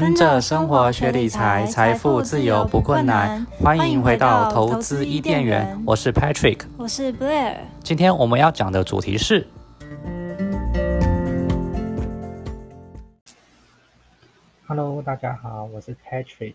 跟着生活学理财，财富自由不困难。欢迎回到投资伊甸园，我是 Patrick，我是 Blair。今天我们要讲的主题是，Hello，大家好，我是 Patrick。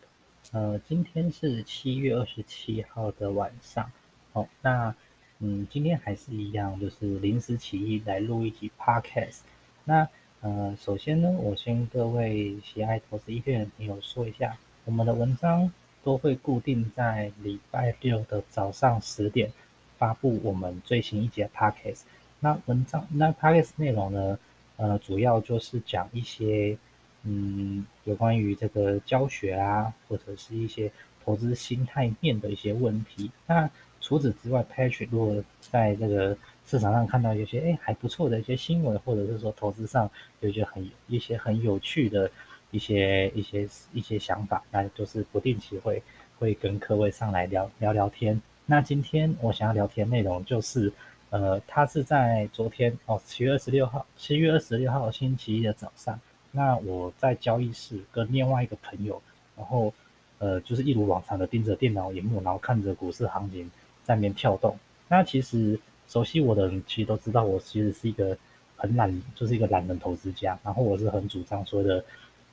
呃，今天是七月二十七号的晚上。哦，那嗯，今天还是一样，就是临时起意来录一集 Podcast。那呃，首先呢，我先各位喜爱投资一片的朋友说一下，我们的文章都会固定在礼拜六的早上十点发布我们最新一节 podcast。那文章那 podcast 内容呢，呃，主要就是讲一些嗯，有关于这个教学啊，或者是一些投资心态面的一些问题。那除此之外，Patrick 如果在这个市场上看到有些哎还不错的一些新闻，或者是说投资上有一些很一些很有趣的一些一些一些想法，那就是不定期会会跟各位上来聊聊聊天。那今天我想要聊天内容就是，呃，他是在昨天哦七月二十六号七月二十六号星期一的早上，那我在交易室跟另外一个朋友，然后呃就是一如往常的盯着电脑荧幕，然后看着股市行情在那边跳动。那其实。熟悉我的人其实都知道，我其实是一个很懒，就是一个懒人投资家。然后我是很主张所谓的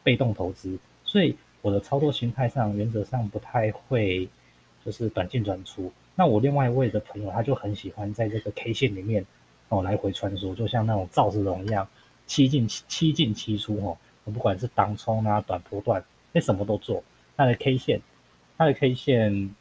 被动投资，所以我的操作心态上原则上不太会就是短进短出。那我另外一位的朋友他就很喜欢在这个 K 线里面哦来回穿梭，就像那种赵子龙一样，七进七进七出哦。不管是当冲啊、短波段，那什么都做。他的 K 线，他的 K 线。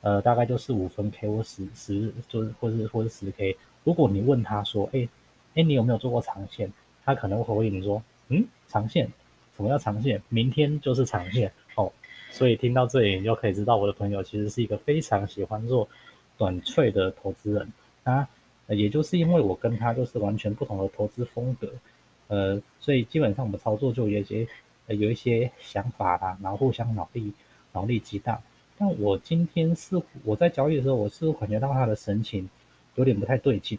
呃，大概就是五分 K 或十十，就是或者或者十 K。如果你问他说，哎，哎，你有没有做过长线？他可能会回应你说，嗯，长线？什么叫长线？明天就是长线哦。所以听到这里，你就可以知道我的朋友其实是一个非常喜欢做短脆的投资人啊。也就是因为我跟他就是完全不同的投资风格，呃，所以基本上我们操作就有一些有一些想法啦，然后互相脑力脑力激荡。但我今天似乎我在交易的时候，我似乎感觉到他的神情有点不太对劲。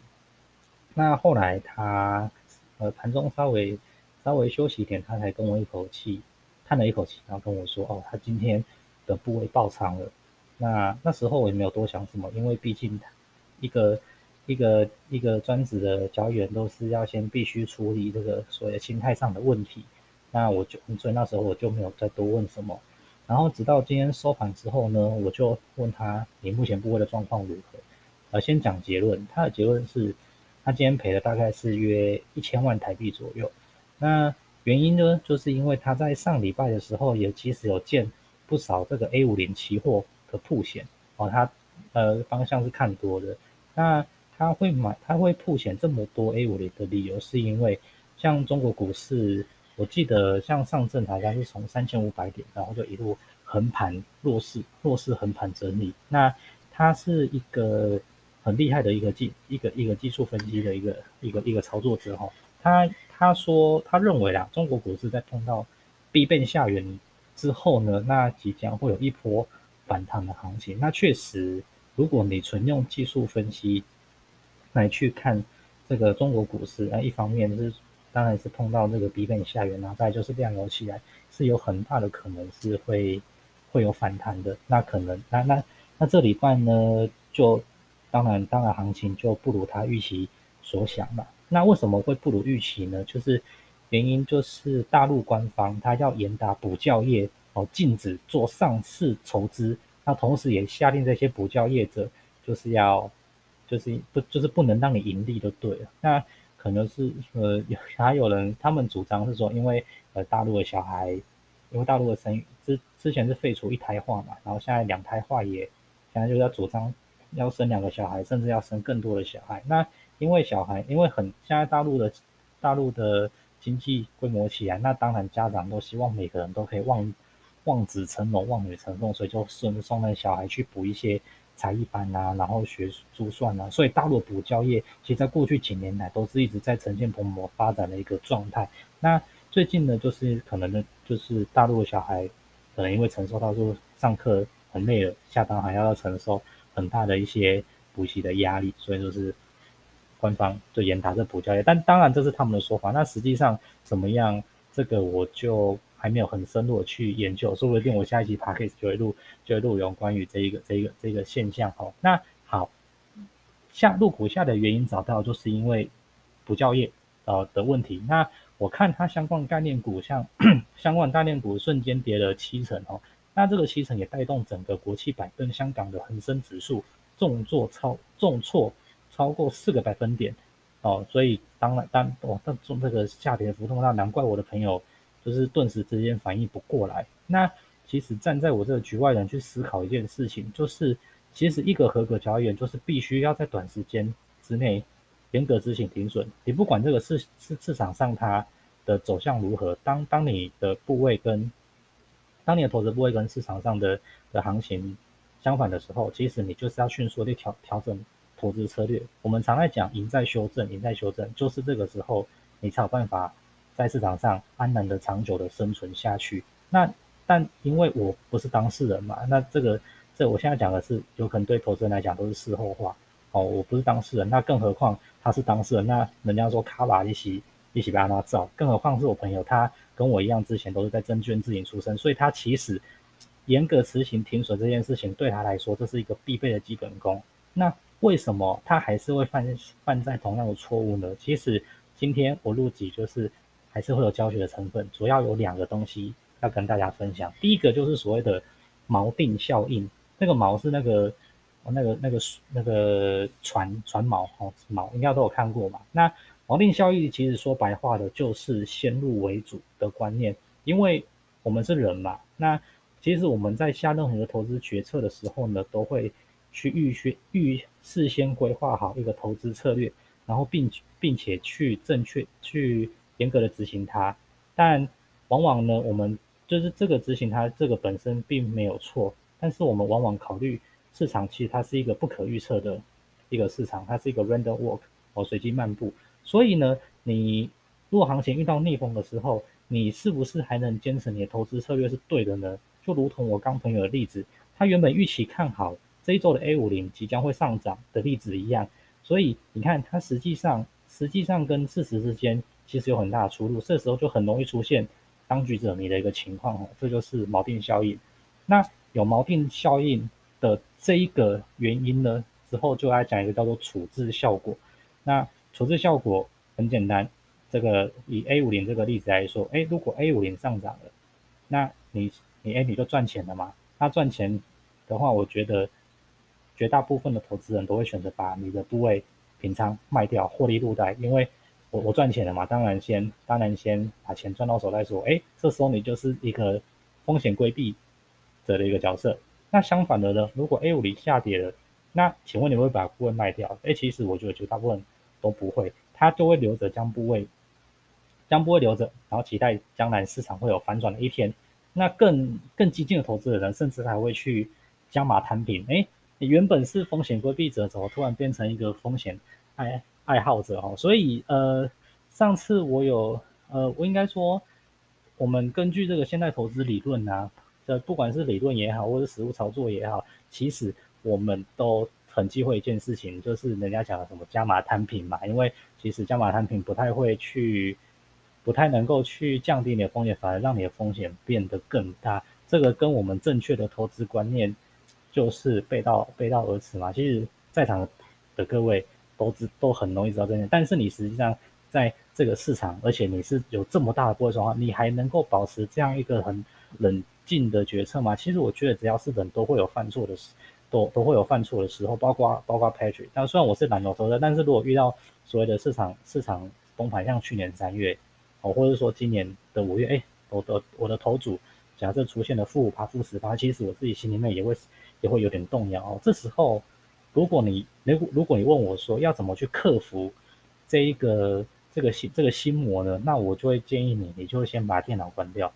那后来他呃盘中稍微稍微休息一点，他才跟我一口气叹了一口气，然后跟我说：“哦，他今天的部位爆仓了。”那那时候我也没有多想什么，因为毕竟一个一个一个专职的交易员都是要先必须处理这个所谓心态上的问题。那我就所以那时候我就没有再多问什么。然后直到今天收盘之后呢，我就问他你目前部位的状况如何？呃，先讲结论，他的结论是，他今天赔了大概是约一千万台币左右。那原因呢，就是因为他在上礼拜的时候也其实有见不少这个 A 五零期货的铺险哦，他呃方向是看多的。那他会买，他会铺险这么多 A 五零的理由，是因为像中国股市。我记得像上证好像是从三千五百点，然后就一路横盘弱势，弱势横盘整理。那它是一个很厉害的一个技一个一个技术分析的一个一个一个操作者哈。他他说他认为啊，中国股市在碰到必变下缘之后呢，那即将会有一波反弹的行情。那确实，如果你纯用技术分析来去看这个中国股市，那一方面是。当然是碰到这个 B 本下缘，然后再就是量油起来，是有很大的可能是会会有反弹的。那可能那那那这礼拜呢，就当然当然行情就不如他预期所想嘛。那为什么会不如预期呢？就是原因就是大陆官方他要严打补教业哦，禁止做上市筹资，那同时也下令这些补教业者就是要就是不就是不能让你盈利就对了。那可能是呃，有还有人他们主张是说，因为呃大陆的小孩，因为大陆的生育之之前是废除一胎化嘛，然后现在两胎化也，现在就要主张要生两个小孩，甚至要生更多的小孩。那因为小孩，因为很现在大陆的大陆的经济规模起来，那当然家长都希望每个人都可以望望子成龙、望女成凤，所以就送送那小孩去补一些。才艺班啊，然后学珠算啊，所以大陆补教业其实在过去几年来都是一直在呈现蓬勃发展的一个状态。那最近呢，就是可能呢，就是大陆的小孩可能因为承受到说上课很累了，下班还要承受很大的一些补习的压力，所以就是官方就严打这补教业。但当然这是他们的说法，那实际上怎么样？这个我就还没有很深入的去研究，说不定我下一集 p a c k a g e 就会录就会录有关于这一个这一个这个现象哦。那好，下入股下的原因找到，就是因为补教业呃的问题。那我看它相关概念股，像 相关概念股瞬间跌了七成哦。那这个七成也带动整个国企板跟香港的恒生指数重挫超重挫超过四个百分点哦。所以当然当哦，但中这个下跌幅度，那难怪我的朋友就是顿时之间反应不过来。那其实站在我这个局外人去思考一件事情，就是其实一个合格交易员就是必须要在短时间之内。严格执行停损，你不管这个市市市场上它的走向如何，当当你的部位跟当你的投资部位跟市场上的的行情相反的时候，其实你就是要迅速的调调整投资策略。我们常在讲赢在修正，赢在修正，就是这个时候你才有办法在市场上安然的长久的生存下去。那但因为我不是当事人嘛，那这个这我现在讲的是有可能对投资人来讲都是事后话。哦，我不是当事人，那更何况他是当事人，那人家说卡瓦一起一起被他造，更何况是我朋友，他跟我一样，之前都是在证券自营出身，所以他其实严格执行停损这件事情，对他来说这是一个必备的基本功。那为什么他还是会犯犯在同样的错误呢？其实今天我录集就是还是会有教学的成分，主要有两个东西要跟大家分享。第一个就是所谓的锚定效应，那个锚是那个。那个、那个、那个船船锚哦，锚应该都有看过嘛。那锚定效应其实说白话的就是先入为主的观念，因为我们是人嘛。那其实我们在下任何的投资决策的时候呢，都会去预先预事先规划好一个投资策略，然后并并且去正确去严格的执行它。但往往呢，我们就是这个执行它这个本身并没有错，但是我们往往考虑。市场其实它是一个不可预测的一个市场，它是一个 random walk 哦，随机漫步。所以呢，你如果行情遇到逆风的时候，你是不是还能坚持你的投资策略是对的呢？就如同我刚朋友的例子，他原本预期看好这一周的 A 五零即将会上涨的例子一样。所以你看，它实际上实际上跟事实之间其实有很大的出入，这时候就很容易出现当局者迷的一个情况哦，这就是锚定效应。那有锚定效应。的这一个原因呢，之后就来讲一个叫做处置效果。那处置效果很简单，这个以 A 五零这个例子来说，哎，如果 A 五零上涨了，那你你哎你就赚钱了嘛？那赚钱的话，我觉得绝大部分的投资人都会选择把你的部位平仓卖掉，获利入袋，因为我我赚钱了嘛，当然先当然先把钱赚到手再说。哎，这时候你就是一个风险规避者的一个角色。那相反的呢？如果 A 五零下跌了，那请问你会把部位卖掉？哎，其实我觉得绝大部分都不会，他就会留着将部位，将部位留着，然后期待将来市场会有反转的一天。那更更激进的投资人，甚至还会去加码摊平。哎，你原本是风险规避者，怎么突然变成一个风险哎爱好者？哦，所以呃，上次我有呃，我应该说，我们根据这个现代投资理论呢。呃，不管是理论也好，或者实物操作也好，其实我们都很忌讳一件事情，就是人家讲的什么加码摊平嘛。因为其实加码摊平不太会去，不太能够去降低你的风险，反而让你的风险变得更大。这个跟我们正确的投资观念就是背道背道而驰嘛。其实在场的各位都知都很容易知道这点，但是你实际上在这个市场，而且你是有这么大的波动的话，你还能够保持这样一个很冷。静的决策吗，其实我觉得只要是人都会有犯错的时，都都会有犯错的时候，包括包括 Patrick。但虽然我是蓝筹投的，但是如果遇到所谓的市场市场崩盘，像去年三月，哦，或者说今年的五月，哎，我的我的头组假设出现了负五趴、负十趴，其实我自己心里面也会也会有点动摇哦。这时候，如果你如果如果你问我说要怎么去克服这一个这个心这个心魔呢？那我就会建议你，你就先把电脑关掉。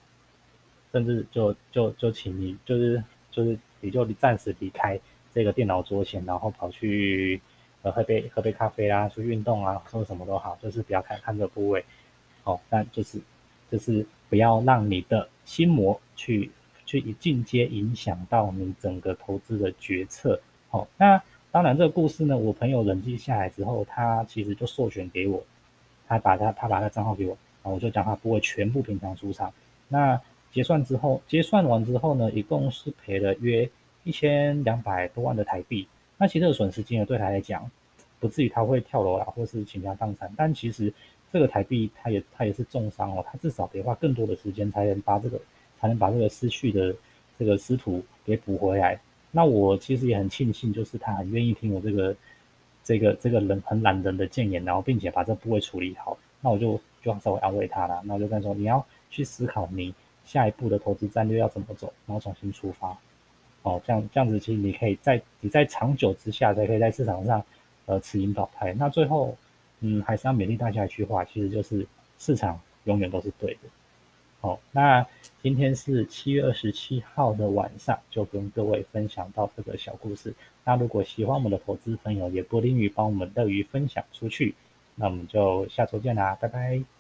甚至就就就请你就是就是你就暂时离开这个电脑桌前，然后跑去呃喝杯喝杯咖啡啦，去运动啊，或什么都好，就是不要看看这个部位，哦，但就是就是不要让你的心魔去去进阶影响到你整个投资的决策，哦，那当然这个故事呢，我朋友冷静下来之后，他其实就授权给我，他把他他把他账号给我，啊，我就讲他不会全部平仓出场。那结算之后，结算完之后呢，一共是赔了约一千两百多万的台币。那其实这个损失金额对他来讲，不至于他会跳楼啦，或是倾家荡产。但其实这个台币，他也他也是重伤哦，他至少得花更多的时间才能把这个才能把这个失去的这个师徒给补回来。那我其实也很庆幸，就是他很愿意听我这个这个这个人很懒人的谏言，然后并且把这部位处理好。那我就就稍微安慰他了，那我就跟他说，你要去思考你下一步的投资战略要怎么走，然后重新出发。哦，这样这样子，其实你可以在你在长久之下才可以在市场上，呃，持盈保泰。那最后，嗯，还是要勉励大家一句话，其实就是市场永远都是对的。好，那今天是七月二十七号的晚上，就跟各位分享到这个小故事。那如果喜欢我们的投资朋友，也不吝于帮我们乐于分享出去。那我们就下周见啦，拜拜。